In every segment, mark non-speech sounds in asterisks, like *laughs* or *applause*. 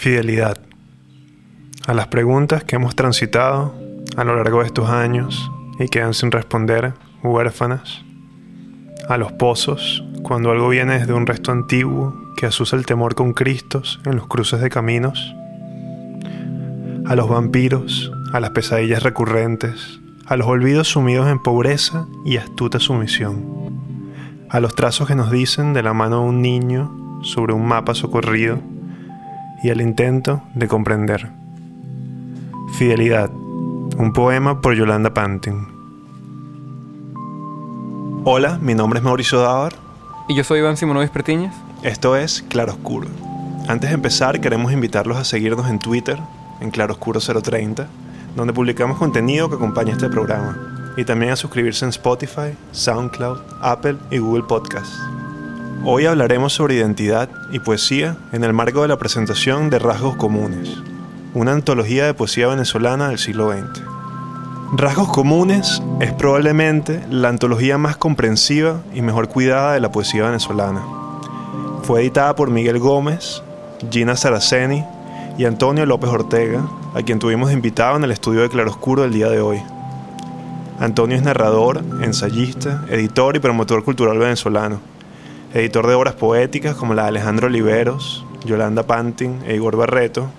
Fidelidad. A las preguntas que hemos transitado a lo largo de estos años y quedan sin responder, huérfanas. A los pozos, cuando algo viene desde un resto antiguo que asusa el temor con Cristos en los cruces de caminos. A los vampiros, a las pesadillas recurrentes, a los olvidos sumidos en pobreza y astuta sumisión. A los trazos que nos dicen de la mano de un niño sobre un mapa socorrido y al intento de comprender. Fidelidad, un poema por Yolanda Pantin. Hola, mi nombre es Mauricio Dávar. Y yo soy Iván Simonovis Pertiñez. Esto es Claroscuro. Antes de empezar, queremos invitarlos a seguirnos en Twitter, en Claroscuro030, donde publicamos contenido que acompaña este programa, y también a suscribirse en Spotify, SoundCloud, Apple y Google Podcasts. Hoy hablaremos sobre identidad y poesía en el marco de la presentación de Rasgos Comunes, una antología de poesía venezolana del siglo XX. Rasgos Comunes es probablemente la antología más comprensiva y mejor cuidada de la poesía venezolana. Fue editada por Miguel Gómez, Gina Saraceni y Antonio López Ortega, a quien tuvimos invitado en el estudio de Claroscuro el día de hoy. Antonio es narrador, ensayista, editor y promotor cultural venezolano editor de obras poéticas como la de Alejandro Oliveros, Yolanda Pantin e Igor Barreto,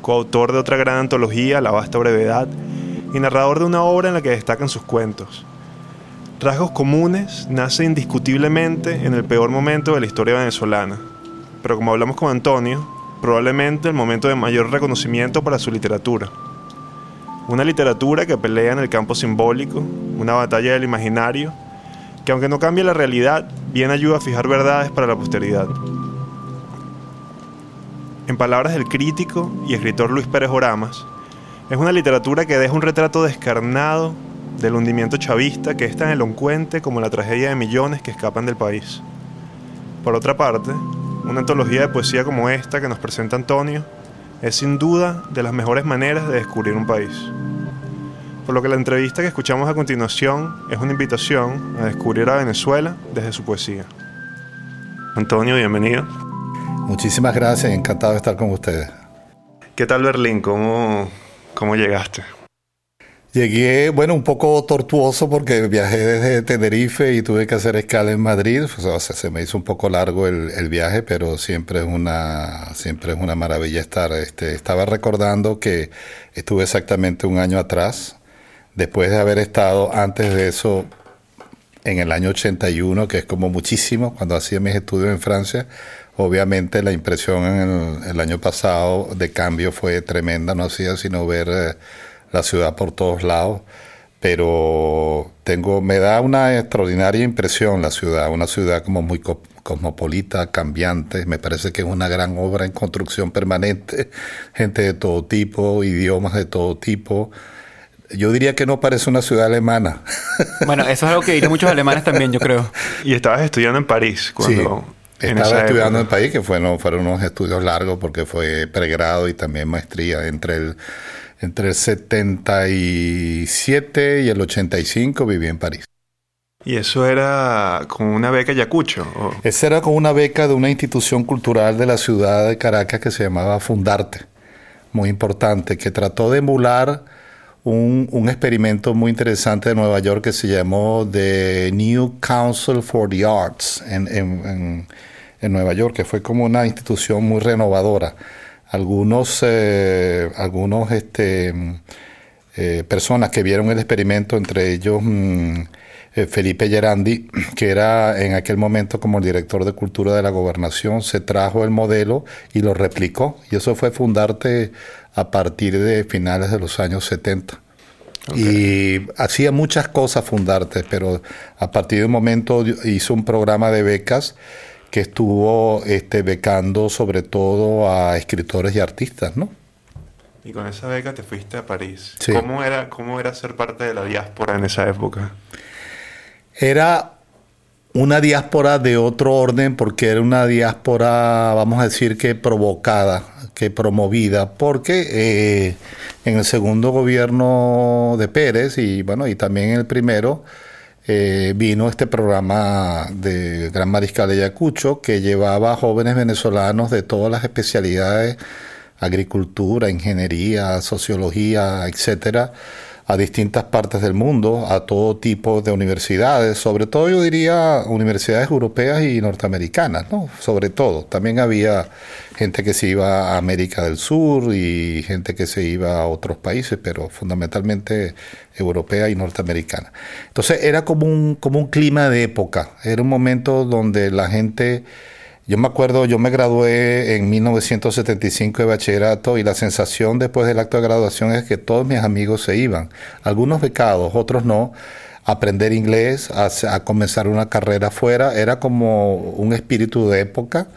coautor de otra gran antología, La Vasta Brevedad, y narrador de una obra en la que destacan sus cuentos. Rasgos Comunes nace indiscutiblemente en el peor momento de la historia venezolana, pero como hablamos con Antonio, probablemente el momento de mayor reconocimiento para su literatura. Una literatura que pelea en el campo simbólico, una batalla del imaginario, que aunque no cambie la realidad, bien ayuda a fijar verdades para la posteridad. En palabras del crítico y escritor Luis Pérez Oramas, es una literatura que deja un retrato descarnado del hundimiento chavista que es tan elocuente como la tragedia de millones que escapan del país. Por otra parte, una antología de poesía como esta que nos presenta Antonio es sin duda de las mejores maneras de descubrir un país por lo que la entrevista que escuchamos a continuación es una invitación a descubrir a Venezuela desde su poesía. Antonio, bienvenido. Muchísimas gracias, encantado de estar con ustedes. ¿Qué tal Berlín? ¿Cómo, cómo llegaste? Llegué, bueno, un poco tortuoso porque viajé desde Tenerife y tuve que hacer escala en Madrid. O sea, se me hizo un poco largo el, el, viaje, pero siempre es una, siempre es una maravilla estar. Este, estaba recordando que estuve exactamente un año atrás después de haber estado antes de eso en el año 81, que es como muchísimo, cuando hacía mis estudios en Francia, obviamente la impresión en el, año pasado de cambio fue tremenda, no hacía sino ver eh, la ciudad por todos lados, pero tengo, me da una extraordinaria impresión la ciudad, una ciudad como muy cosmopolita, cambiante, me parece que es una gran obra en construcción permanente, *laughs* gente de todo tipo, idiomas de todo tipo, yo diría que no parece una ciudad alemana. *laughs* Bueno, eso es algo que dicen muchos alemanes también, yo creo. Y estabas estudiando en París cuando... Sí, estaba estudiando en París, que fueron, fueron unos estudios largos porque fue pregrado y también maestría entre el, entre el 77 y el 85 viví en París. ¿Y eso era con una beca Yacucho? ¿o? Esa era con una beca de una institución cultural de la ciudad de Caracas que se llamaba Fundarte, muy importante, que trató de emular un, un, experimento muy interesante de Nueva York que se llamó The New Council for the Arts en, en, en, Nueva York, que fue como una institución muy renovadora. Algunos, eh, algunos este, eh, personas que vieron el experimento, entre ellos mm, eh, Felipe Gerandi, *clears throat* que era en aquel momento como el director de cultura de la gobernación, se trajo el modelo y lo replicó. Y eso fue fundarte a partir de finales de los años 70. Y hacía muchas cosas Fundarte, pero a partir de un momento hizo un programa de becas que estuvo este, becando sobre todo a escritores y artistas, ¿no? Y con esa beca te fuiste a París. ¿Cómo, era, ¿Cómo era ser parte de la diáspora en esa época? Era una diáspora de otro orden porque era una diáspora, vamos a decir que provocada, que promovida, porque eh, en el segundo gobierno de Pérez y bueno, y también en el primero, eh, vino este programa de Gran Mariscal de Ayacucho que llevaba a jóvenes venezolanos de todas las especialidades agricultura, ingeniería, sociología, etcétera, a distintas partes del mundo, a todo tipo de universidades, sobre todo yo diría universidades europeas y norteamericanas, ¿no? Sobre todo. También había gente que se iba a América del Sur y gente que se iba a otros países, pero fundamentalmente europea y norteamericana. Entonces era como un, como un clima de época, era un momento donde la gente yo me acuerdo, yo me gradué en 1975 de bachillerato y la sensación después del acto de graduación es que todos mis amigos se iban, algunos becados, otros no, aprender inglés, a, comenzar una carrera afuera, era como un espíritu de época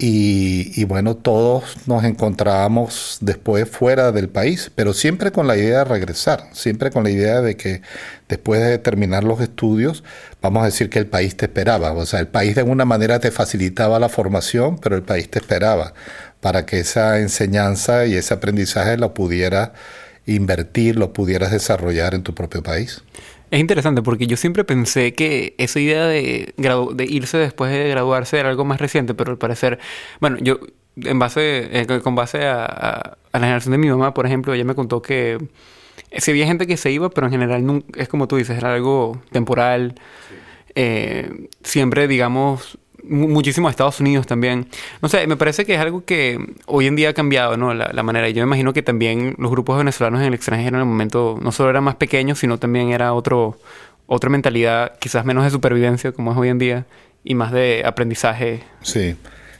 y, bueno, todos nos encontrábamos después fuera del país, pero siempre con la idea de regresar, siempre con la idea de que después de terminar los estudios, vamos a decir que el país te esperaba. O sea, el país de alguna manera te facilitaba la formación, pero el país te esperaba para que esa enseñanza y ese aprendizaje lo pudieras invertir, lo pudieras desarrollar en tu propio país. Es interesante porque yo siempre pensé que esa idea de, de irse después de graduarse era algo más reciente, pero al parecer, bueno, yo en base, eh, con base a, la generación de mi mamá, por ejemplo, ella me contó que si había gente que se iba, pero en general es como tú dices, era algo temporal. Eh, siempre, digamos, muchísimo a Estados Unidos también. No sé, me parece que es algo que hoy en día ha cambiado, ¿no? La, manera. Yo me imagino que también los grupos venezolanos en el extranjero en el momento no solo eran más pequeños, sino también era otro, otra mentalidad, quizás menos de supervivencia como es hoy en día, y más de aprendizaje. Sí.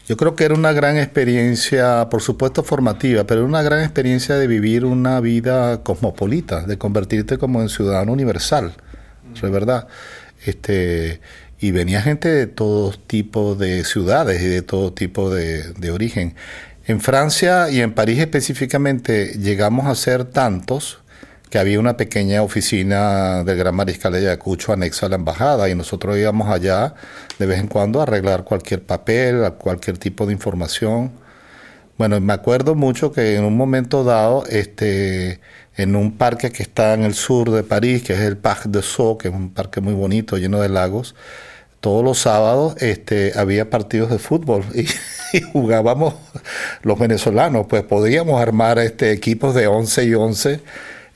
Yo creo que era una gran experiencia, por supuesto formativa, pero era una gran experiencia de vivir una vida cosmopolita, de convertirte como en ciudadano universal, ¿es verdad? Este, y venía gente de todo tipo de ciudades y de todo tipo de, origen. En Francia y en París específicamente llegamos a ser tantos que había una pequeña oficina del Gran Mariscal de Ayacucho anexa a la embajada y nosotros íbamos allá de vez en cuando a arreglar cualquier papel, cualquier tipo de información. Bueno, me acuerdo mucho que en un momento dado, este, en un parque que está en el sur de París, que es el Parc de Sceaux, que es un parque muy bonito, lleno de lagos, todos los sábados este, había partidos de fútbol *laughs* y, jugábamos los venezolanos, pues podíamos armar este, equipos de 11 y 11,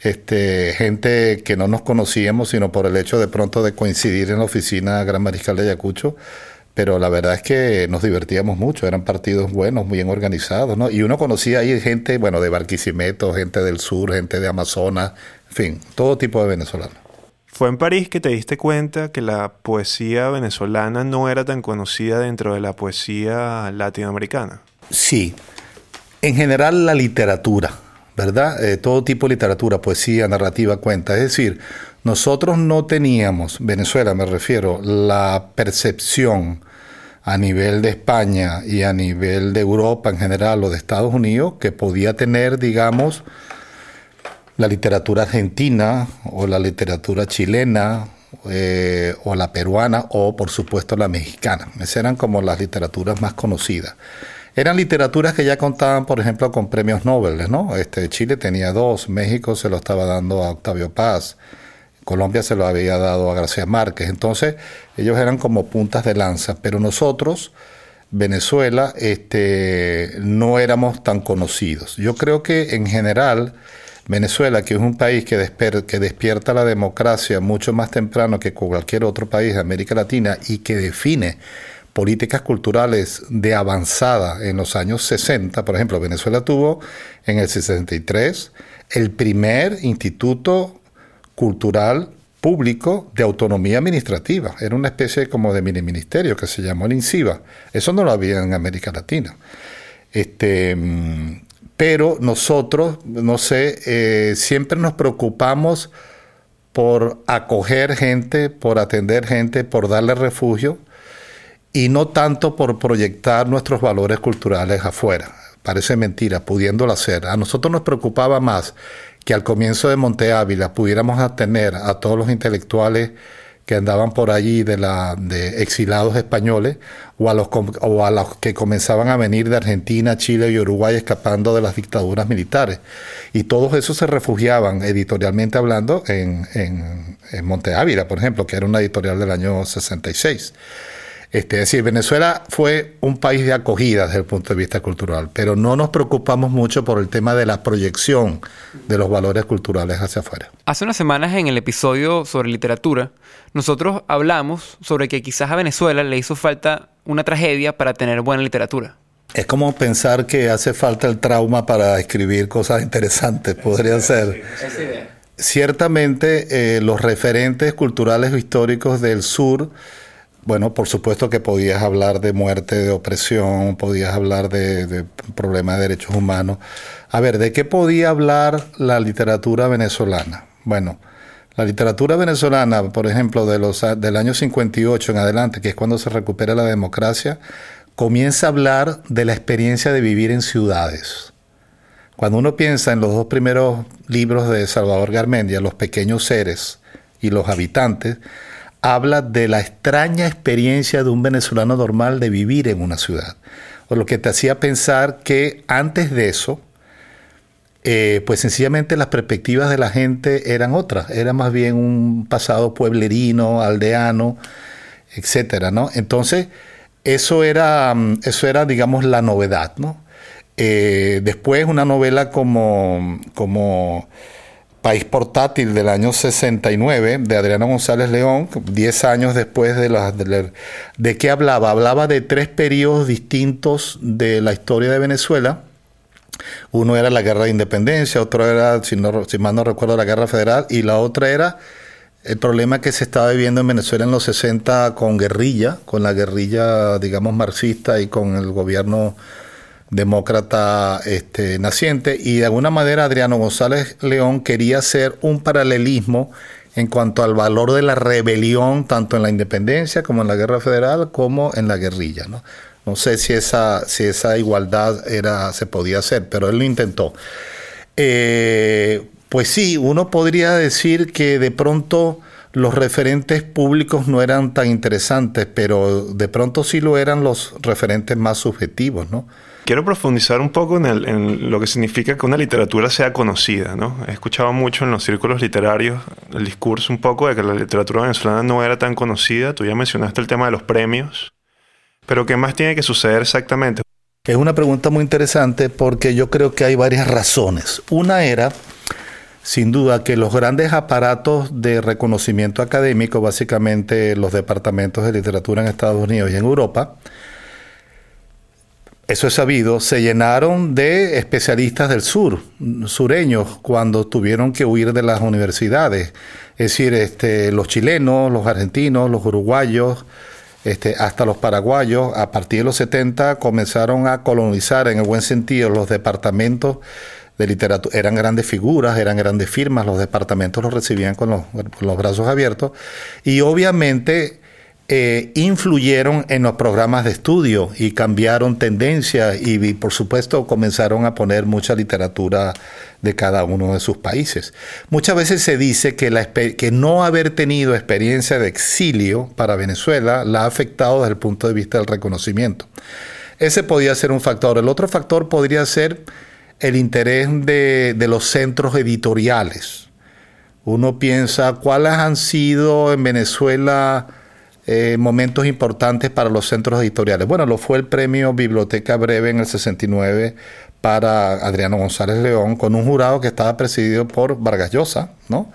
este, gente que no nos conocíamos, sino por el hecho de pronto de coincidir en la oficina Gran Mariscal de Ayacucho. Pero la verdad es que nos divertíamos mucho, eran partidos buenos, bien organizados, ¿no? Y uno conocía ahí gente, bueno, de Barquisimeto, gente del sur, gente de Amazonas, en fin, todo tipo de venezolanos. ¿Fue en París que te diste cuenta que la poesía venezolana no era tan conocida dentro de la poesía latinoamericana? Sí, en general la literatura, ¿verdad? Eh, todo tipo de literatura, poesía, narrativa, cuenta. Es decir, nosotros no teníamos, Venezuela me refiero, la percepción a nivel de España y a nivel de Europa en general o de Estados Unidos que podía tener, digamos, la literatura argentina o la literatura chilena eh, o la peruana o por supuesto la mexicana. Esas eran como las literaturas más conocidas. Eran literaturas que ya contaban, por ejemplo, con premios Nobel, ¿no? Este, Chile tenía dos, México se lo estaba dando a Octavio Paz, Colombia se lo había dado a García Márquez. Entonces, ellos eran como puntas de lanza, pero nosotros, Venezuela, este, no éramos tan conocidos. Yo creo que en general Venezuela, que es un país que, que despierta la democracia mucho más temprano que cualquier otro país de América Latina y que define políticas culturales de avanzada en los años 60. Por ejemplo, Venezuela tuvo en el 63 el primer instituto cultural público de autonomía administrativa. Era una especie como de mini ministerio que se llamó el INCIBA. Eso no lo había en América Latina. Este, mm, pero nosotros, no sé, eh, siempre nos preocupamos por acoger gente, por atender gente, por darle refugio y no tanto por proyectar nuestros valores culturales afuera. Parece mentira, pudiéndolo hacer. A nosotros nos preocupaba más que al comienzo de Monte Ávila pudiéramos atender a todos los intelectuales que andaban por allí de, la, de exilados españoles o a, los, o a los que comenzaban a venir de Argentina, Chile y Uruguay escapando de las dictaduras militares. Y todos esos se refugiaban, editorialmente hablando, en, en, en Monte Ávila, por ejemplo, que era una editorial del año 66. Este, es decir, Venezuela fue un país de acogida desde el punto de vista cultural, pero no nos preocupamos mucho por el tema de la proyección de los valores culturales hacia afuera. Hace unas semanas en el episodio sobre literatura, nosotros hablamos sobre que quizás a Venezuela le hizo falta una tragedia para tener buena literatura. Es como pensar que hace falta el trauma para escribir cosas interesantes, podría ser. Ciertamente eh, los referentes culturales o históricos del sur bueno, por supuesto que podías hablar de muerte, de opresión, podías hablar de, problemas de derechos humanos. A ver, ¿de qué podía hablar la literatura venezolana? Bueno, la literatura venezolana, por ejemplo, de los, del año 58 en adelante, que es cuando se recupera la democracia, comienza a hablar de la experiencia de vivir en ciudades. Cuando uno piensa en los dos primeros libros de Salvador Garmendia, Los pequeños seres y los habitantes, habla de la extraña experiencia de un venezolano normal de vivir en una ciudad. O lo que te hacía pensar que antes de eso, eh, pues sencillamente las perspectivas de la gente eran otras, era más bien un pasado pueblerino, aldeano, etcétera, ¿no? Entonces, eso era, mm, eso era, digamos, la novedad, ¿no? Eh, después una novela como, como País Portátil del año 69 de Adriano González León, 10 años después de, la, de, qué hablaba. Hablaba de tres periodos distintos de la historia de Venezuela. Uno era la guerra de independencia, otro era, si, no, si mal no recuerdo, la guerra federal, y la otra era el problema que se estaba viviendo en Venezuela en los 60 con guerrilla, con la guerrilla, digamos, marxista y con el gobierno demócrata este, naciente, y de alguna manera Adriano González León quería hacer un paralelismo en cuanto al valor de la rebelión, tanto en la independencia como en la guerra federal, como en la guerrilla. No, no sé si esa, si esa igualdad era, se podía hacer, pero él lo intentó. Eh, pues sí, uno podría decir que de pronto los referentes públicos no eran tan interesantes, pero de pronto sí lo eran los referentes más subjetivos, ¿no? Quiero profundizar un poco en, lo que significa que una literatura sea conocida, ¿no? He escuchado mucho en los círculos literarios el discurso un poco de que la literatura venezolana no era tan conocida. Tú ya mencionaste el tema de los premios. Pero ¿qué más tiene que suceder exactamente? Es una pregunta muy interesante porque yo creo que hay varias razones. Una era, sin duda, que los grandes aparatos de reconocimiento académico, básicamente los departamentos de literatura en Estados Unidos y en Europa, eso es sabido, se llenaron de especialistas del sur, sureños, cuando tuvieron que huir de las universidades. Es decir, este, los chilenos, los argentinos, los uruguayos, este, hasta los paraguayos, a partir de los 70 comenzaron a colonizar en el buen sentido los departamentos de literatura. Eran grandes figuras, eran grandes firmas, los departamentos los recibían con los, con los brazos abiertos. Y obviamente eh, influyeron en los programas de estudio y cambiaron tendencias y, por supuesto comenzaron a poner mucha literatura de cada uno de sus países. Muchas veces se dice que, la, que no haber tenido experiencia de exilio para Venezuela la ha afectado desde el punto de vista del reconocimiento. Ese podría ser un factor. El otro factor podría ser el interés de, de los centros editoriales. Uno piensa cuáles han sido en Venezuela eh, momentos importantes para los centros editoriales. Bueno, lo fue el premio Biblioteca Breve en el 69 para Adriano González León, con un jurado que estaba presidido por Vargas Llosa, ¿no?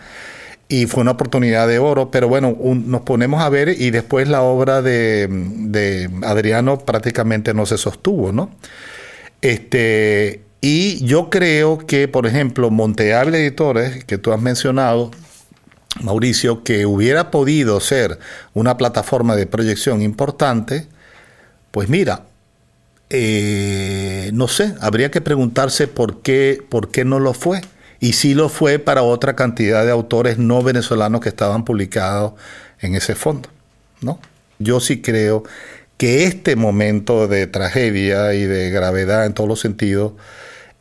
Y fue una oportunidad de oro, pero bueno, nos ponemos a ver y después la obra de, Adriano prácticamente no se sostuvo, ¿no? Este, y yo creo que, por ejemplo, Monteable Editores, que tú has mencionado, Mauricio, que hubiera podido ser una plataforma de proyección importante, pues mira, eh, no sé, habría que preguntarse por qué, por qué no lo fue. Y sí lo fue para otra cantidad de autores no venezolanos que estaban publicados en ese fondo. ¿no? Yo sí creo que este momento de tragedia y de gravedad en todos los sentidos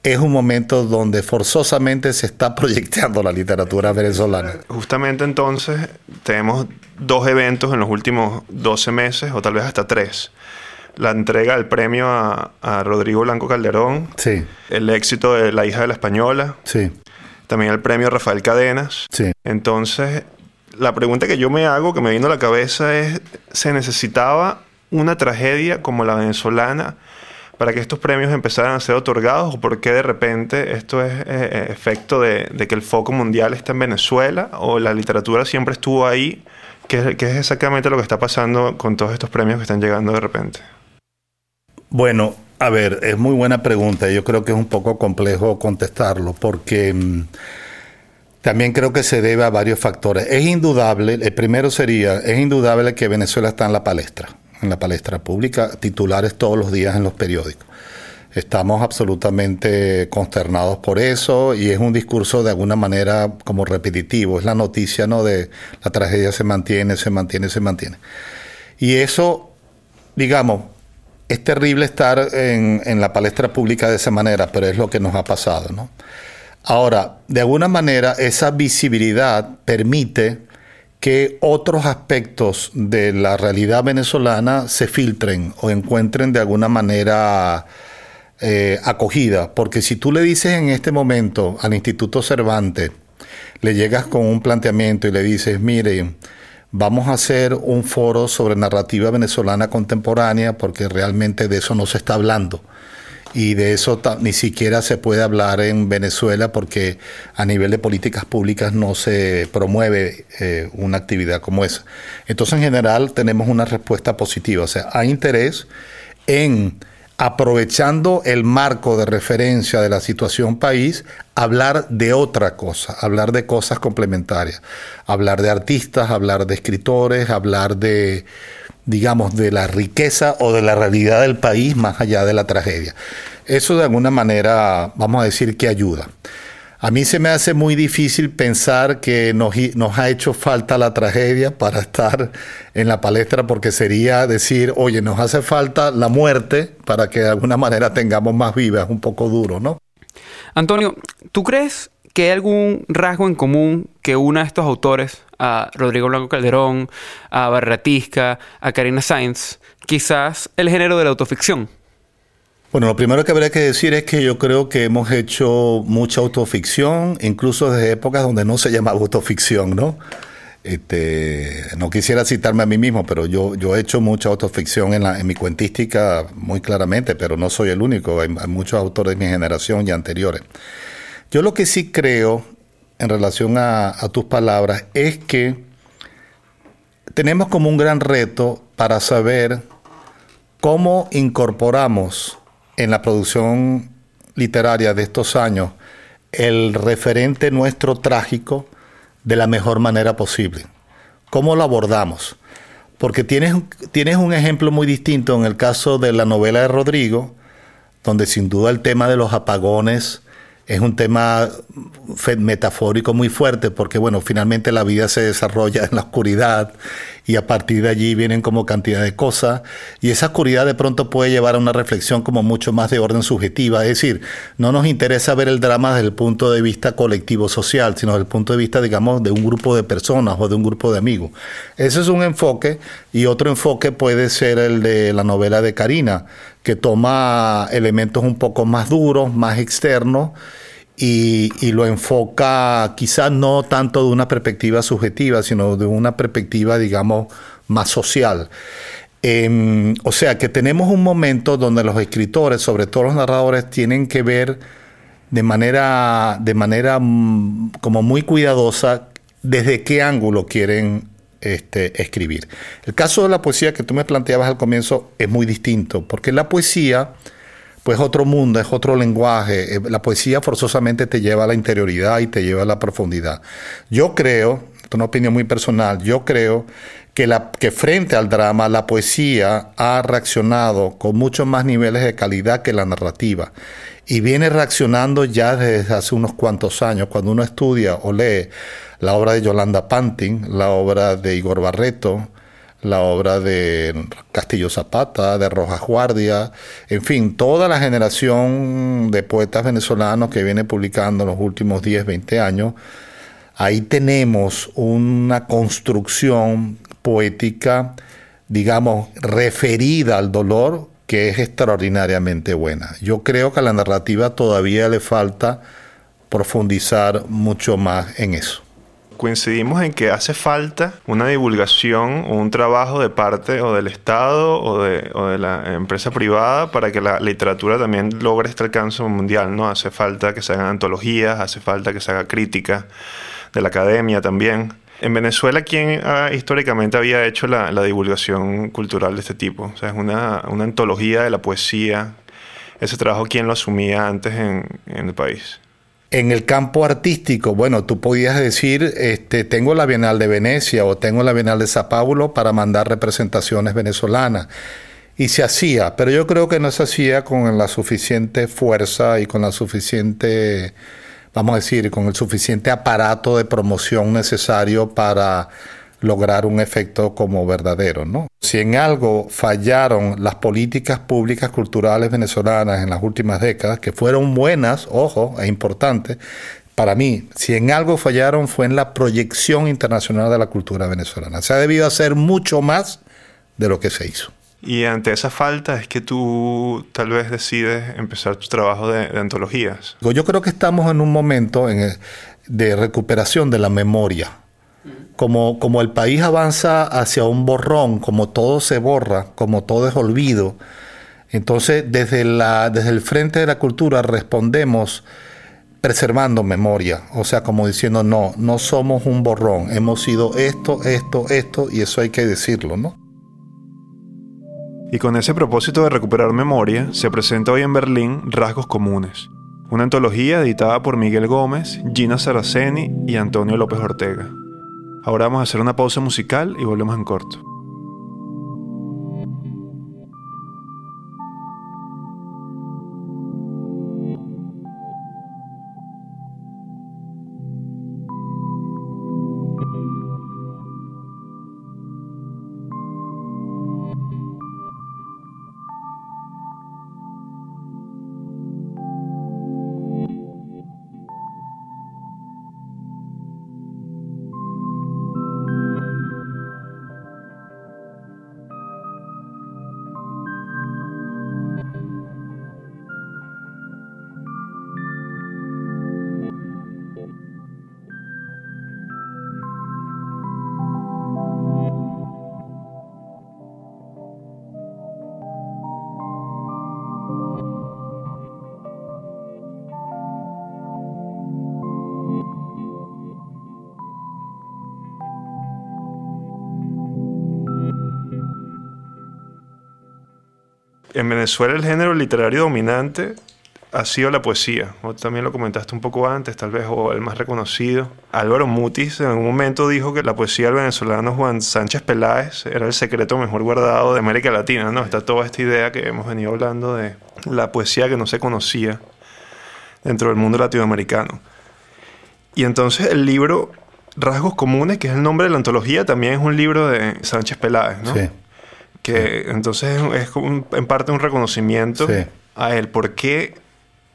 es un momento donde forzosamente se está *laughs* proyectando la literatura venezolana. Justamente entonces tenemos dos eventos en los últimos 12 meses o tal vez hasta tres. La entrega del premio a, Rodrigo Blanco Calderón. Sí. El éxito de La hija de la española. Sí. También el premio Rafael Cadenas. Sí. Entonces, la pregunta que yo me hago, que me vino a la cabeza es, ¿se necesitaba una tragedia como la venezolana para que estos premios empezaran a ser otorgados o por qué de repente esto es eh, eh, efecto de, que el foco mundial está en Venezuela o la literatura siempre estuvo ahí? ¿Qué, ¿Qué, es exactamente lo que está pasando con todos estos premios que están llegando de repente? Bueno, a ver, es muy buena pregunta. Yo creo que es un poco complejo contestarlo porque... Mm, también creo que se debe a varios factores. Es indudable, el primero sería, es indudable que Venezuela está en la palestra en la palestra pública, titulares todos los días en los periódicos. Estamos absolutamente consternados por eso y es un discurso de alguna manera como repetitivo. Es la noticia, ¿no? De la tragedia se mantiene, se mantiene, se mantiene. Y eso, digamos, es terrible estar en, la palestra pública de esa manera, pero es lo que nos ha pasado, ¿no? Ahora, de alguna manera, esa visibilidad permite que otros aspectos de la realidad venezolana se filtren o encuentren de alguna manera eh, acogida. Porque si tú le dices en este momento al Instituto Cervantes, le llegas con un planteamiento y le dices, mire, vamos a hacer un foro sobre narrativa venezolana contemporánea porque realmente de eso no se está hablando y de eso ni siquiera se puede hablar en Venezuela porque a nivel de políticas públicas no se promueve eh, una actividad como esa. Entonces, en general, tenemos una respuesta positiva. O sea, hay interés en aprovechando el marco de referencia de la situación país, hablar de otra cosa, hablar de cosas complementarias, hablar de artistas, hablar de escritores, hablar de digamos, de la riqueza o de la realidad del país más allá de la tragedia. Eso de alguna manera, vamos a decir que ayuda. A mí se me hace muy difícil pensar que nos, nos, ha hecho falta la tragedia para estar en la palestra, porque sería decir, oye, nos hace falta la muerte para que de alguna manera tengamos más vivas, un poco duro, ¿no? Antonio, ¿tú crees que hay algún rasgo en común que una de estos autores a Rodrigo Blanco Calderón, a Barratisca, a Karina Sainz, quizás el género de la autoficción. Bueno, lo primero que habría que decir es que yo creo que hemos hecho mucha autoficción, incluso desde épocas donde no se llamaba autoficción, ¿no? Este, no quisiera citarme a mí mismo, pero yo, yo he hecho mucha autoficción en, la, en mi cuentística muy claramente, pero no soy el único, hay, muchos autores de mi generación y anteriores. Yo lo que sí creo en relación a, tus palabras es que tenemos como un gran reto para saber cómo incorporamos en la producción literaria de estos años el referente nuestro trágico de la mejor manera posible. ¿Cómo lo abordamos? Porque tienes, tienes un ejemplo muy distinto en el caso de la novela de Rodrigo, donde sin duda el tema de los apagones es un tema metafórico muy fuerte porque, bueno, finalmente la vida se desarrolla en la oscuridad y a partir de allí vienen como cantidad de cosas y esa oscuridad de pronto puede llevar a una reflexión como mucho más de orden subjetiva. Es decir, no nos interesa ver el drama desde el punto de vista colectivo social, sino desde el punto de vista, digamos, de un grupo de personas o de un grupo de amigos. Ese es un enfoque y otro enfoque puede ser el de la novela de Karina, que toma elementos un poco más duros, más externos, y, lo enfoca quizás no tanto de una perspectiva subjetiva, sino de una perspectiva, digamos, más social. Em, o sea que tenemos un momento donde los escritores, sobre todo los narradores, tienen que ver de manera, de manera mm, como muy cuidadosa desde qué ángulo quieren este, escribir. El caso de la poesía que tú me planteabas al comienzo es muy distinto, porque la poesía, pues otro mundo, es otro lenguaje. Eh, la poesía forzosamente te lleva a la interioridad y te lleva a la profundidad. Yo creo, es una opinión muy personal, yo creo que, la, que frente al drama la poesía ha reaccionado con muchos más niveles de calidad que la narrativa y viene reaccionando ya desde hace unos cuantos años. Cuando uno estudia o lee la obra de Yolanda Pantin, la obra de Igor Barreto, la obra de Castillo Zapata, de Rojas Guardia, en fin, toda la generación de poetas venezolanos que viene publicando en los últimos 10, 20 años, ahí tenemos una construcción poética, digamos, referida al dolor que es extraordinariamente buena. Yo creo que a la narrativa todavía le falta profundizar mucho más en eso. Coincidimos en que hace falta una divulgación o un trabajo de parte o del Estado o de, la empresa privada para que la literatura también logre este alcance mundial, ¿no? Hace falta que se hagan antologías, hace falta que se haga crítica de la academia también. En Venezuela, ¿quién ah, históricamente había hecho la, divulgación cultural de este tipo? O sea, es una, antología de la poesía. Ese trabajo, ¿quién lo asumía antes en el país? En el campo artístico, bueno, tú podías decir, este, tengo la Bienal de Venecia o tengo la Bienal de Sao Paulo para mandar representaciones venezolanas. Y se hacía, pero yo creo que no se hacía con la suficiente fuerza y con la suficiente vamos a decir, con el suficiente aparato de promoción necesario para lograr un efecto como verdadero, ¿no? Si en algo fallaron las políticas públicas culturales venezolanas en las últimas décadas, que fueron buenas, ojo, es importante, para mí, si en algo fallaron fue en la proyección internacional de la cultura venezolana. Se ha debido hacer mucho más de lo que se hizo. Y ante esa falta es que tú tal vez decides empezar tu trabajo de, antologías. Yo creo que estamos en un momento de recuperación de la memoria. Como, como el país avanza hacia un borrón, como todo se borra, como todo es olvido, entonces desde, la, desde el frente de la cultura respondemos preservando memoria, o sea, como diciendo, no, no somos un borrón, hemos sido esto, esto, esto, y eso hay que decirlo, ¿no? Y con ese propósito de recuperar memoria, se presenta hoy en Berlín Rasgos Comunes, una antología editada por Miguel Gómez, Gina Saraceni y Antonio López Ortega. Ahora vamos a hacer una pausa musical y volvemos en corto. Venezuela el género literario dominante ha sido la poesía. O también lo comentaste un poco antes, tal vez, o el más reconocido. Álvaro Mutis en algún momento dijo que la poesía del venezolano Juan Sánchez Peláez era el secreto mejor guardado de América Latina, ¿no? Está toda esta idea que hemos venido hablando de la poesía que no se conocía dentro del mundo latinoamericano. Y entonces el libro Rasgos Comunes, que es el nombre de la antología, también es un libro de Sánchez Peláez, ¿no? Sí que entonces es en parte un reconocimiento a él. ¿Por qué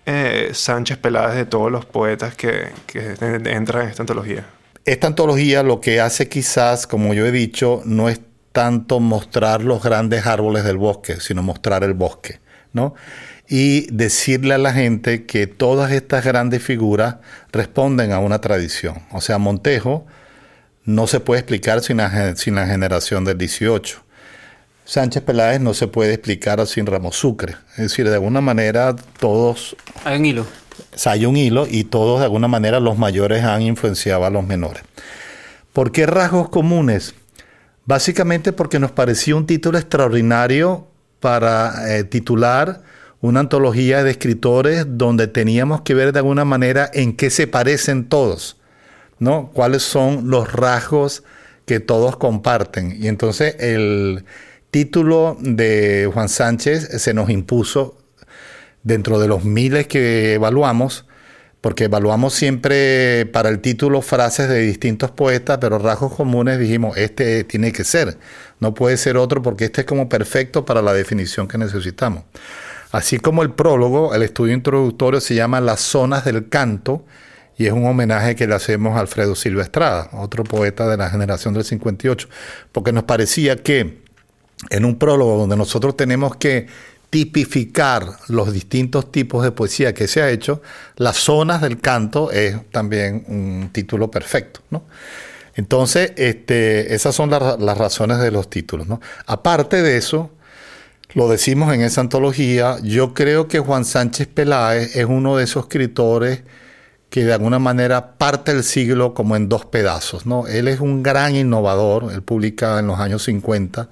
eh, Sánchez Peláez de todos los poetas que, que entran en esta antología? Esta antología lo que hace quizás, como yo he dicho, no es tanto mostrar los grandes árboles del bosque, sino mostrar el bosque, ¿no? Y decirle a la gente que todas estas grandes figuras responden a una tradición. O sea, Montejo no se puede explicar sin la, sin la generación del 18. Sánchez Peláez no se puede explicar sin Ramos Sucre. Es decir, de alguna manera todos... Hay un hilo. hay un hilo y todos de alguna manera los mayores han influenciado a los menores. ¿Por qué rasgos comunes? Básicamente porque nos parecía un título extraordinario para eh, titular una antología de escritores donde teníamos que ver de alguna manera en qué se parecen todos, ¿no? Cuáles son los rasgos que todos comparten. Y entonces el, título de Juan Sánchez se nos impuso dentro de los miles que evaluamos, porque evaluamos siempre para el título frases de distintos poetas, pero rasgos comunes dijimos, este tiene que ser, no puede ser otro porque este es como perfecto para la definición que necesitamos. Así como el prólogo, el estudio introductorio se llama Las zonas del canto, y es un homenaje que le hacemos a Alfredo Silva Estrada, otro poeta de la generación del 58, porque nos parecía que en un prólogo donde nosotros tenemos que tipificar los distintos tipos de poesía que se ha hecho, las zonas del canto es también un título perfecto, ¿no? Entonces, este, esas son las razones de los títulos. Aparte de eso, lo decimos en esa antología, yo creo que Juan Sánchez Peláez es uno de esos escritores que de alguna manera parte el siglo como en dos pedazos. Él es un gran innovador, él publica en los años 50,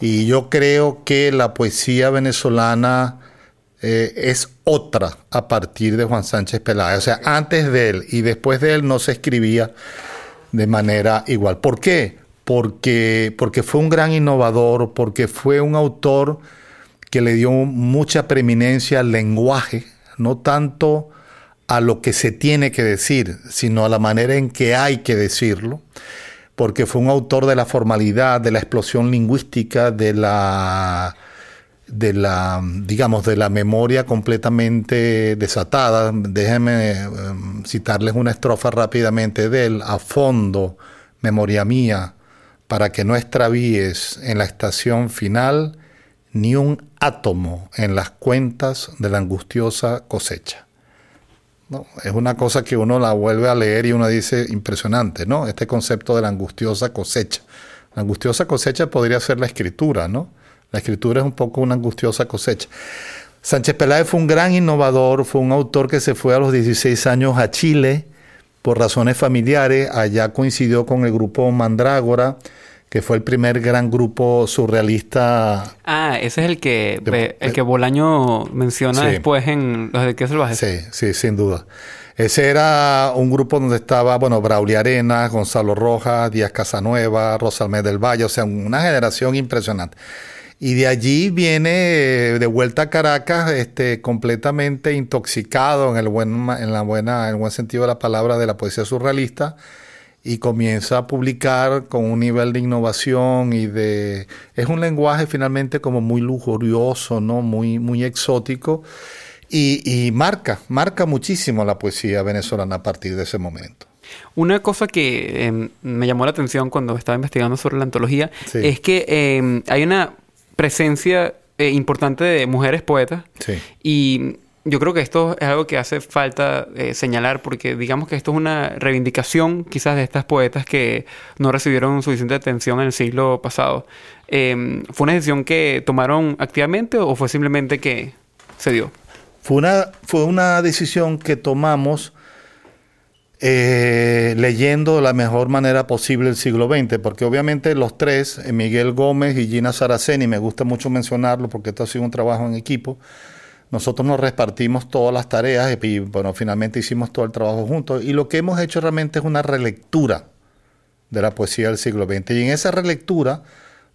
y yo creo que la poesía venezolana eh, es otra a partir de Juan Sánchez Peláez. O sea, antes de él y después de él no se escribía de manera igual. ¿Por qué? Porque, porque fue un gran innovador, porque fue un autor que le dio mucha preeminencia al lenguaje, no tanto a lo que se tiene que decir, sino a la manera en que hay que decirlo, porque fue un autor de la formalidad, de la explosión lingüística, de la de la digamos de la memoria completamente desatada. Déjenme em, citarles una estrofa rápidamente de él, a fondo, memoria mía, para que no extravíes en la estación final ni un átomo en las cuentas de la angustiosa cosecha. ¿No? Es una cosa que uno la vuelve a leer y uno dice impresionante, ¿no? Este concepto de la angustiosa cosecha. La angustiosa cosecha podría ser la escritura, ¿no? La escritura es un poco una angustiosa cosecha. Sánchez Peláez fue un gran innovador, fue un autor que se fue a los 16 años a Chile por razones familiares, allá coincidió con el grupo Mandrágora, que fue el primer gran grupo surrealista. Ah, ese es el que, el que Bolaño menciona después en Los de Qué Salvaje. Sí, sí, sin duda. Ese era un grupo donde estaba, bueno, Braulio Arenas, Gonzalo Rojas, Díaz Casanueva, Rosalmed del Valle, o sea, una generación impresionante. Y de allí viene de vuelta a Caracas, este, completamente intoxicado en el buen, en la buena, en el buen sentido de la palabra de la poesía surrealista y comienza a publicar con un nivel de innovación y de es un lenguaje finalmente como muy lujurioso, ¿no? Muy muy exótico y, marca, marca muchísimo la poesía venezolana a partir de ese momento. Una cosa que em, me llamó la atención cuando estaba investigando sobre la antología es que em, hay una presencia eh, importante de mujeres poetas sí. y yo creo que esto es algo que hace falta eh, señalar porque digamos que esto es una reivindicación quizás de estas poetas que no recibieron suficiente atención en el siglo pasado. Em, ¿Fue una decisión que tomaron activamente o fue simplemente que se dio? Fue una, fue una decisión que tomamos eh, leyendo de la mejor manera posible el siglo XX, porque obviamente los tres, eh, Miguel Gómez y Gina Saraceni, me gusta mucho mencionarlo porque esto ha sido un trabajo en equipo, nosotros nos repartimos todas las tareas y bueno, finalmente hicimos todo el trabajo juntos y lo que hemos hecho realmente es una relectura de la poesía del siglo XX. Y en esa relectura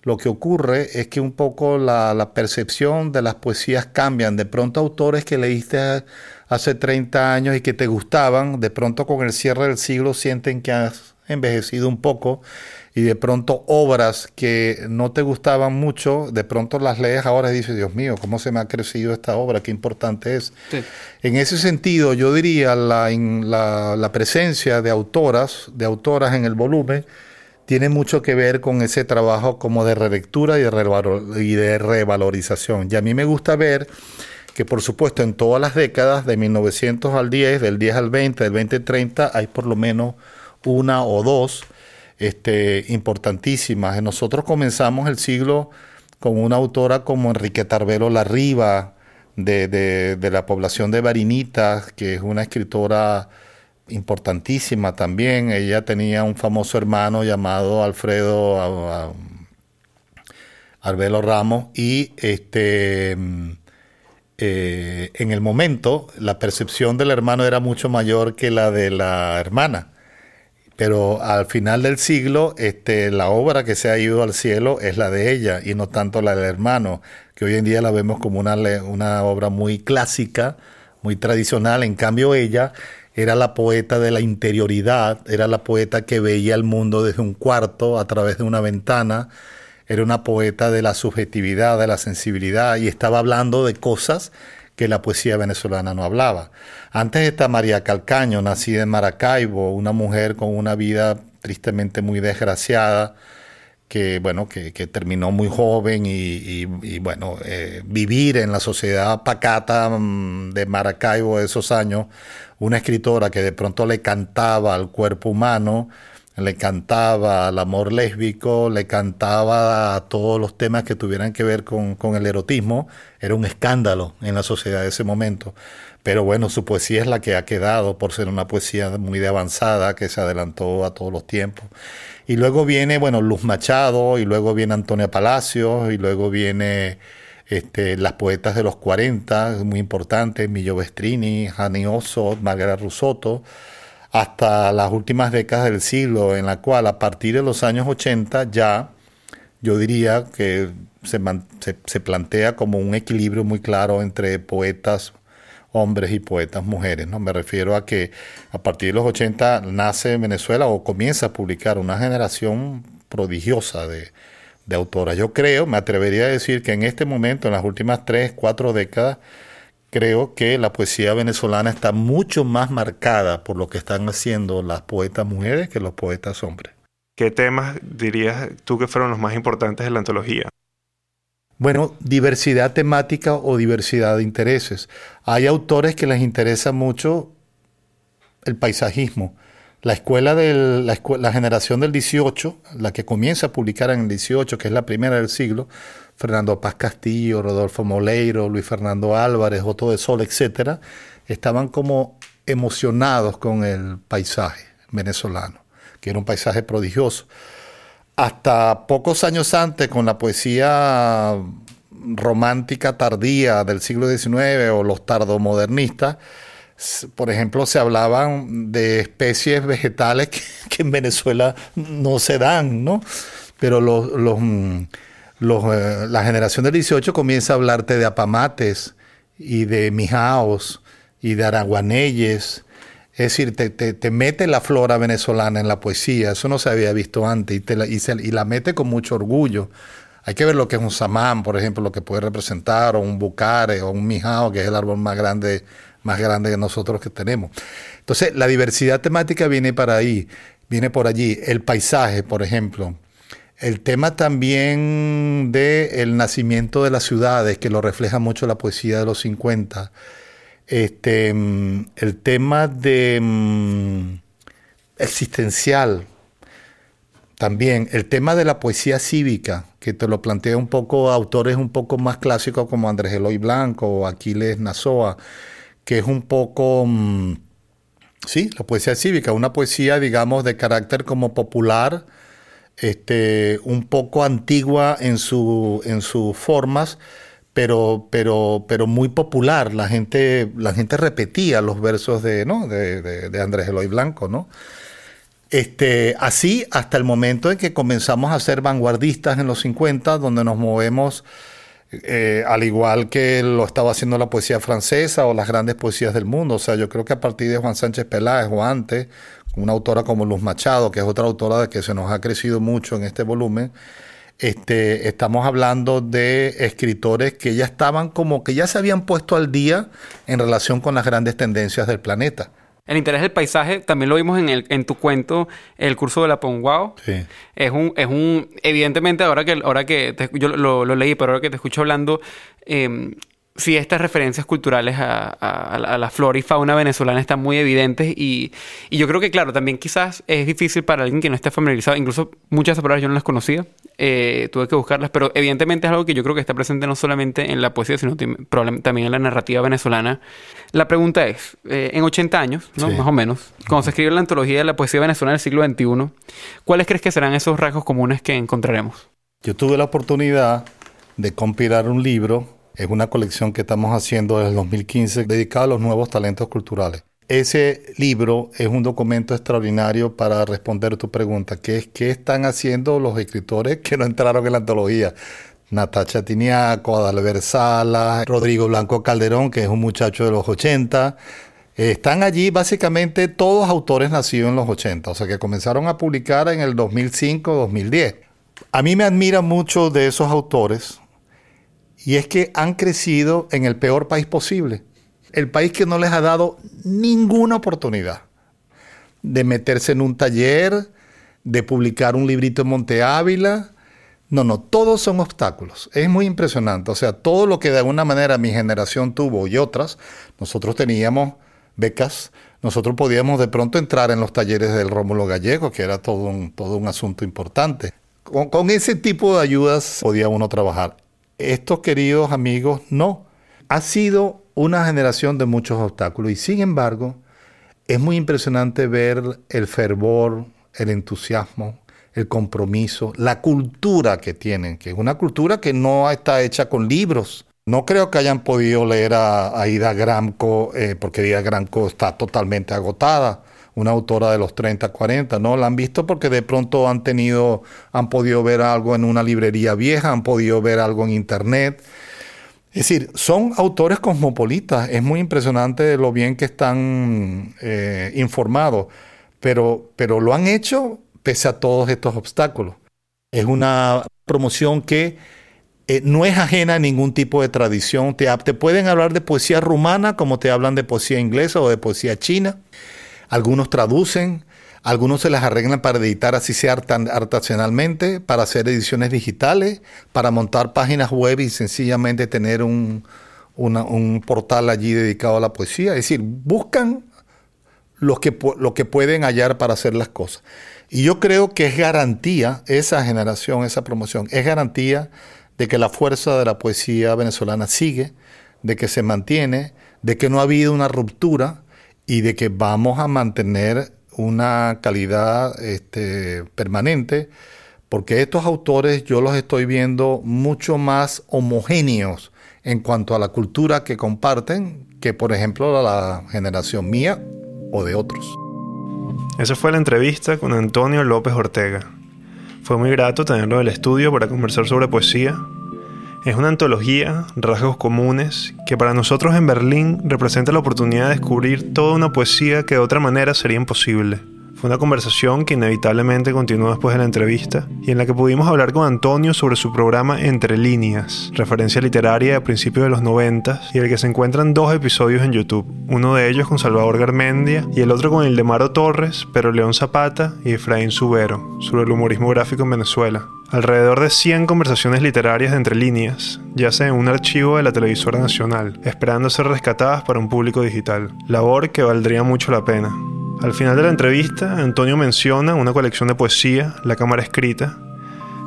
lo que ocurre es que un poco la, percepción de las poesías cambian. De pronto autores que leíste hace 30 años y que te gustaban, de pronto con el cierre del siglo sienten que has envejecido un poco y de pronto obras que no te gustaban mucho, de pronto las lees ahora y dices, Dios mío, ¿cómo se me ha crecido esta obra? Qué importante es. En ese sentido, yo diría la, la, la, presencia de autoras, de autoras en el volumen, tiene mucho que ver con ese trabajo como de relectura y de, y de revalorización. Y a mí me gusta ver que por supuesto en todas las décadas, de 1900 al 10, del 10 al 20, del 20 al 30, hay por lo menos una o dos este, importantísimas. Nosotros comenzamos el siglo con una autora como Enriqueta Arbelo Larriba, de, de, la población de Barinitas, que es una escritora importantísima también. Ella tenía un famoso hermano llamado Alfredo Arbelo Ramos y este eh, en el momento la percepción del hermano era mucho mayor que la de la hermana. Pero al final del siglo, este, la obra que se ha ido al cielo es la de ella y no tanto la del hermano, que hoy en día la vemos como una, una obra muy clásica, muy tradicional. En cambio, ella era la poeta de la interioridad, era la poeta que veía el mundo desde un cuarto, a través de una ventana, era una poeta de la subjetividad, de la sensibilidad, y estaba hablando de cosas que la poesía venezolana no hablaba. Antes está María Calcaño, nacida en Maracaibo, una mujer con una vida tristemente muy desgraciada, que, bueno, que, terminó muy joven y, bueno, eh, vivir en la sociedad pacata mm, de Maracaibo de esos años, una escritora que de pronto le cantaba al cuerpo humano, le cantaba al amor lésbico, le cantaba a todos los temas que tuvieran que ver con, con el erotismo, era un escándalo en la sociedad de ese momento. Pero bueno, su poesía es la que ha quedado por ser una poesía muy de avanzada, que se adelantó a todos los tiempos. Y luego viene, bueno, Luz Machado, y luego viene Antonia Palacios, y luego viene este, las poetas de los 40, muy importantes, Millo Vestrini, Jani Oso, Margarita Rusotto, hasta las últimas décadas del siglo, en la cual a partir de los años 80 ya yo diría que se, se, se plantea como un equilibrio muy claro entre poetas hombres y poetas mujeres. ¿no? Me refiero a que a partir de los 80 nace en Venezuela o comienza a publicar una generación prodigiosa de, de autoras. Yo creo, me atrevería a decir que en este momento, en las últimas tres, cuatro décadas, creo que la poesía venezolana está mucho más marcada por lo que están haciendo las poetas mujeres que los poetas hombres. ¿Qué temas dirías tú que fueron los más importantes de la antología? Bueno, diversidad temática o diversidad de intereses. Hay autores que les interesa mucho el paisajismo. La escuela de la, la, generación del 18, la que comienza a publicar en el 18, que es la primera del siglo, Fernando Paz Castillo, Rodolfo Moleiro, Luis Fernando Álvarez, Otto de Sol, etcétera, estaban como emocionados con el paisaje venezolano, que era un paisaje prodigioso hasta pocos años antes con la poesía romántica tardía del siglo XIX o los tardomodernistas, por ejemplo, se hablaban de especies vegetales *laughs* que, en Venezuela no se dan, ¿no? Pero los, los, mm, eh, la generación del 18 comienza a hablarte de apamates y de mijaos y de araguaneyes es decir, te, te, mete la flora venezolana en la poesía, eso no se había visto antes, y, te la, y, la mete con mucho orgullo. Hay que ver lo que es un samán, por ejemplo, lo que puede representar, o un bucare, o un mijao, que es el árbol más grande, más grande que nosotros que tenemos. Entonces, la diversidad temática viene para ahí, viene por allí. El paisaje, por ejemplo. El tema también del el nacimiento de las ciudades, que lo refleja mucho la poesía de los 50 este, mm, el tema de mm, existencial, también. El tema de la poesía cívica, que te lo plantea un poco autores un poco más clásicos como Andrés Eloy Blanco o Aquiles Nazoa, que es un poco, mm, sí, la poesía cívica, una poesía, digamos, de carácter como popular, este, un poco antigua en, su, en sus formas, pero, pero, pero muy popular. La gente, la gente repetía los versos de, ¿no? de, Andrés Eloy Blanco, ¿no? Este, así hasta el momento en que comenzamos a ser vanguardistas en los 50, donde nos movemos, eh, al igual que lo estaba haciendo la poesía francesa o las grandes poesías del mundo. O sea, yo creo que a partir de Juan Sánchez Peláez o antes, una autora como Luz Machado, que es otra autora que se nos ha crecido mucho en este volumen, este, estamos hablando de escritores que ya estaban como que ya se habían puesto al día en relación con las grandes tendencias del planeta. El interés del paisaje también lo vimos en, el, en tu cuento, el curso de la Ponguao. Sí. Es un, es un, evidentemente ahora que, ahora que yo lo, leí, pero ahora que te escucho hablando, eh, sí, estas referencias culturales a, la flora y fauna venezolana están muy evidentes y, yo creo que, claro, también quizás es difícil para alguien que no esté familiarizado, incluso muchas palabras yo no las conocía, eh, tuve que buscarlas, pero evidentemente es algo que yo creo que está presente no solamente en la poesía, sino también en la narrativa venezolana. La pregunta es, eh, en 80 años, ¿no? más o menos, cuando se escribe la antología de la poesía venezolana del siglo XXI, ¿cuáles crees que serán esos rasgos comunes que encontraremos? Yo tuve la oportunidad de compilar un libro es una colección que estamos haciendo desde el 2015 dedicada a los nuevos talentos culturales. Ese libro es un documento extraordinario para responder tu pregunta, que es qué están haciendo los escritores que no entraron en la antología. Natacha Tiniaco, Adalbert Sala, Rodrigo Blanco Calderón, que es un muchacho de los 80. Están allí básicamente todos autores nacidos en los 80, o sea que comenzaron a publicar en el 2005-2010. A mí me admira mucho de esos autores, y es que han crecido en el peor país posible. El país que no les ha dado ninguna oportunidad de meterse en un taller, de publicar un librito en Monte Ávila, No, no, todos son obstáculos. Es muy impresionante. O sea, todo lo que de alguna manera mi generación tuvo y otras, nosotros teníamos becas, nosotros podíamos de pronto entrar en los talleres del Rómulo Gallego, que era todo un, todo un asunto importante. Con, con ese tipo de ayudas podía uno trabajar. Estos queridos amigos, no. Ha sido una generación de muchos obstáculos y sin embargo es muy impresionante ver el fervor, el entusiasmo, el compromiso, la cultura que tienen, que es una cultura que no está hecha con libros. No creo que hayan podido leer a, Ida Gramco, eh, porque Ida Gramco está totalmente agotada, una autora de los 30, 40, ¿no? La han visto porque de pronto han tenido, han podido ver algo en una librería vieja, han podido ver algo en internet. Es decir, son autores cosmopolitas, es muy impresionante lo bien que están eh, informados, pero, pero lo han hecho pese a todos estos obstáculos. Es una promoción que eh, no es ajena a ningún tipo de tradición. Te, te pueden hablar de poesía rumana como te hablan de poesía inglesa o de poesía china. Algunos traducen, algunos se las arreglan para editar así sea artesanalmente, para hacer ediciones digitales, para montar páginas web y sencillamente tener un, un portal allí dedicado a la poesía. Es decir, buscan lo que, lo que pueden hallar para hacer las cosas. Y yo creo que es garantía, esa generación, esa promoción, es garantía de que la fuerza de la poesía venezolana sigue, de que se mantiene, de que no ha habido una ruptura y de que vamos a mantener una calidad este, permanente, porque estos autores yo los estoy viendo mucho más homogéneos en cuanto a la cultura que comparten que, por ejemplo, la generación mía o de otros. Esa fue la entrevista con Antonio López Ortega. Fue muy grato tenerlo en el estudio para conversar sobre poesía. Es una antología, rasgos comunes, que para nosotros en Berlín representa la oportunidad de descubrir toda una poesía que de otra manera sería imposible. Fue una conversación que inevitablemente continuó después de la entrevista y en la que pudimos hablar con Antonio sobre su programa Entre Líneas, referencia literaria a principios de los 90 y el que se encuentran dos episodios en YouTube, uno de ellos con Salvador Garmendia y el otro con Ildemaro Torres, pero León Zapata y Efraín Subero, sobre el humorismo gráfico en Venezuela. Alrededor de 100 conversaciones literarias de entre líneas yacen en un archivo de la televisora nacional, esperando ser rescatadas para un público digital, labor que valdría mucho la pena. Al final de la entrevista, Antonio menciona una colección de poesía, La Cámara Escrita,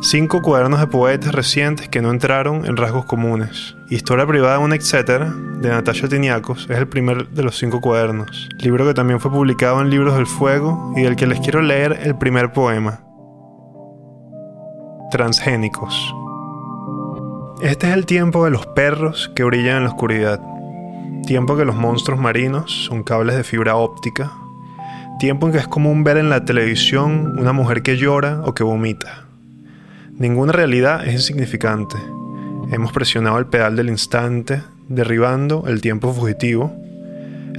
cinco cuadernos de poetas recientes que no entraron en rasgos comunes. Historia privada de un etcétera, de Natasha Tiniakos, es el primer de los cinco cuadernos, libro que también fue publicado en Libros del Fuego y del que les quiero leer el primer poema. Transgénicos. Este es el tiempo de los perros que brillan en la oscuridad. Tiempo que los monstruos marinos son cables de fibra óptica Tiempo en que es común ver en la televisión una mujer que llora o que vomita. Ninguna realidad es insignificante. Hemos presionado el pedal del instante, derribando el tiempo fugitivo.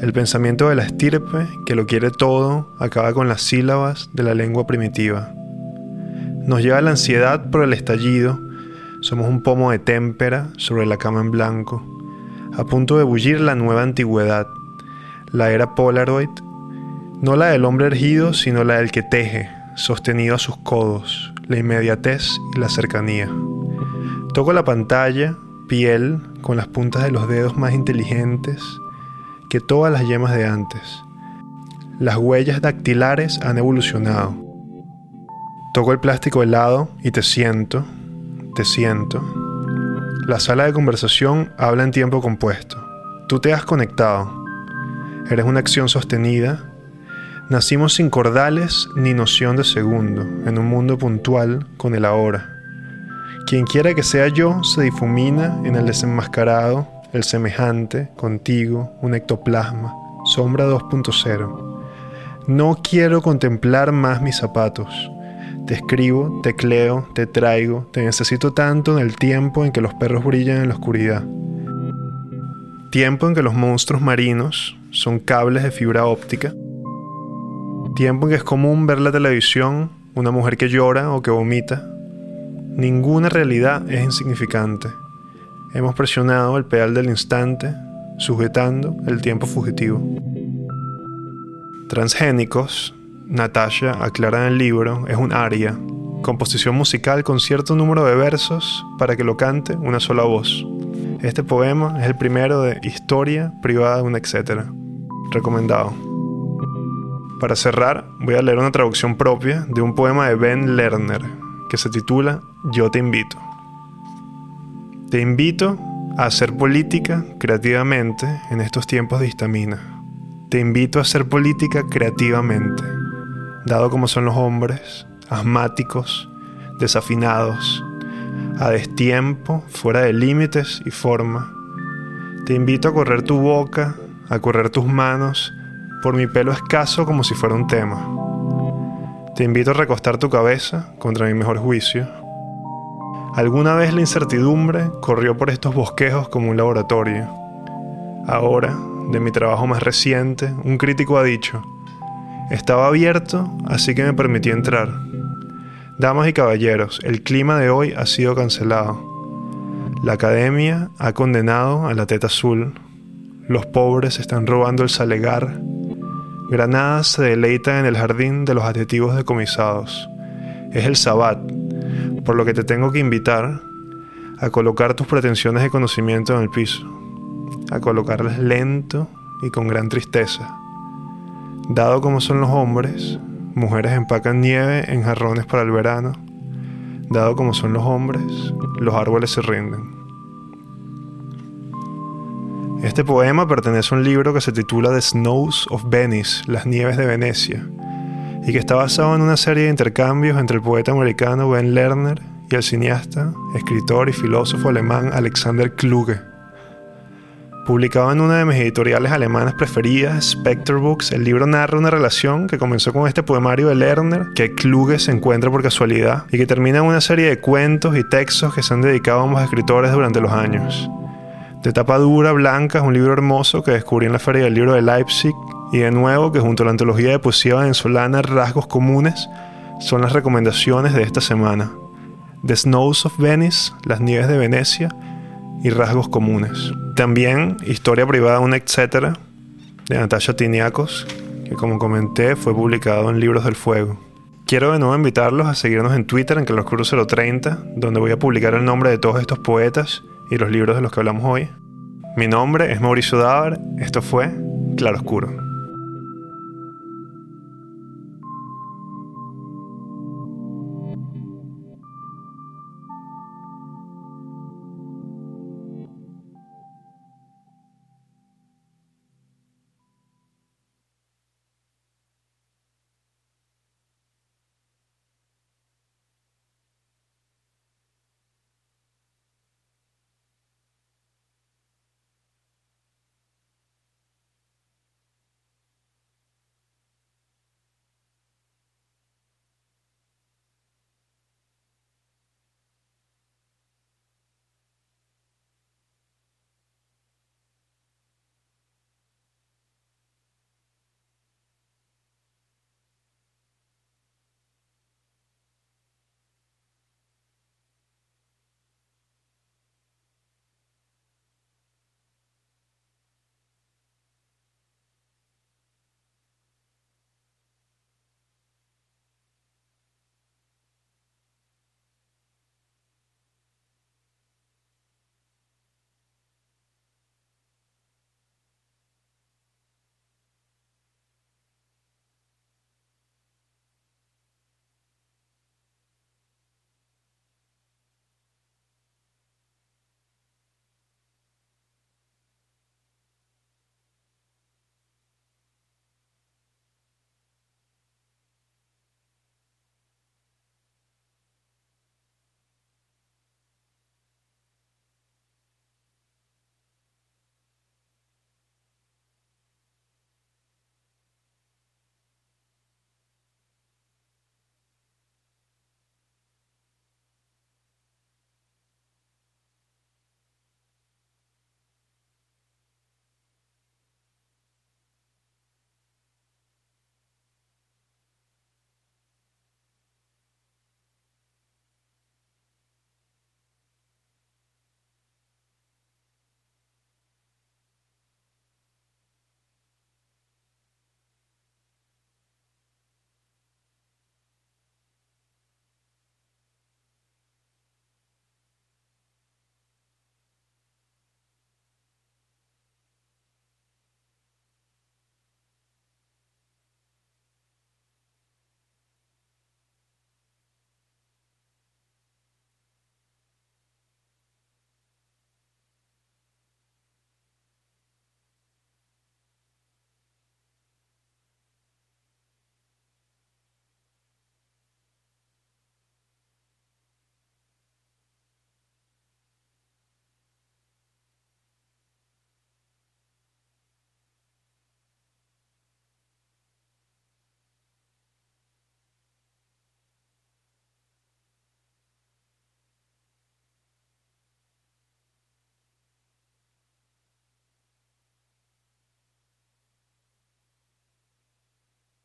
El pensamiento de la estirpe, que lo quiere todo, acaba con las sílabas de la lengua primitiva. Nos lleva la ansiedad por el estallido. Somos un pomo de témpera sobre la cama en blanco, a punto de bullir la nueva antigüedad, la era Polaroid no la del hombre ergido, sino la del que teje, sostenido a sus codos, la inmediatez y la cercanía. Toco la pantalla, piel, con las puntas de los dedos más inteligentes que todas las yemas de antes. Las huellas dactilares han evolucionado. Toco el plástico helado y te siento, te siento. La sala de conversación habla en tiempo compuesto. Tú te has conectado. Eres una acción sostenida Nacimos sin cordales ni noción de segundo, en un mundo puntual con el ahora. Quien quiera que sea yo se difumina en el desenmascarado, el semejante, contigo, un ectoplasma, sombra 2.0. No quiero contemplar más mis zapatos. Te escribo, te cleo, te traigo, te necesito tanto en el tiempo en que los perros brillan en la oscuridad. Tiempo en que los monstruos marinos son cables de fibra óptica Tiempo en que es común ver la televisión, una mujer que llora o que vomita. Ninguna realidad es insignificante. Hemos presionado el pedal del instante, sujetando el tiempo fugitivo. Transgénicos, Natasha aclara en el libro, es un aria, composición musical con cierto número de versos para que lo cante una sola voz. Este poema es el primero de Historia privada de un etcétera. Recomendado. Para cerrar, voy a leer una traducción propia de un poema de Ben Lerner que se titula Yo te invito. Te invito a hacer política creativamente en estos tiempos de histamina. Te invito a hacer política creativamente, dado como son los hombres, asmáticos, desafinados, a destiempo, fuera de límites y forma. Te invito a correr tu boca, a correr tus manos, por mi pelo escaso como si fuera un tema. Te invito a recostar tu cabeza contra mi mejor juicio. Alguna vez la incertidumbre corrió por estos bosquejos como un laboratorio. Ahora, de mi trabajo más reciente, un crítico ha dicho, estaba abierto, así que me permití entrar. Damas y caballeros, el clima de hoy ha sido cancelado. La academia ha condenado a la teta azul. Los pobres están robando el salegar. Granadas se deleitan en el jardín de los adjetivos decomisados. Es el sabbat, por lo que te tengo que invitar a colocar tus pretensiones de conocimiento en el piso, a colocarlas lento y con gran tristeza. Dado como son los hombres, Mujeres empacan nieve en jarrones para el verano. Dado como son los hombres, los árboles se rinden. Este poema pertenece a un libro que se titula The Snows of Venice, Las Nieves de Venecia, y que está basado en una serie de intercambios entre el poeta americano Ben Lerner y el cineasta, escritor y filósofo alemán Alexander Kluge. Publicado en una de mis editoriales alemanas preferidas, Spectre Books, el libro narra una relación que comenzó con este poemario de Lerner, que Kluge se encuentra por casualidad, y que termina en una serie de cuentos y textos que se han dedicado a ambos escritores durante los años. De tapa dura, blanca, es un libro hermoso que descubrí en la Feria del Libro de Leipzig, y de nuevo que junto a la antología de poesía venezolana Rasgos Comunes, son las recomendaciones de esta semana. The Snows of Venice, Las Nieves de Venecia, y rasgos comunes. También Historia privada, un etcétera, de Natasha Tiniakos, que como comenté fue publicado en Libros del Fuego. Quiero de nuevo invitarlos a seguirnos en Twitter en Claroscuro 030, donde voy a publicar el nombre de todos estos poetas y los libros de los que hablamos hoy. Mi nombre es Mauricio Dávar, esto fue Claroscuro.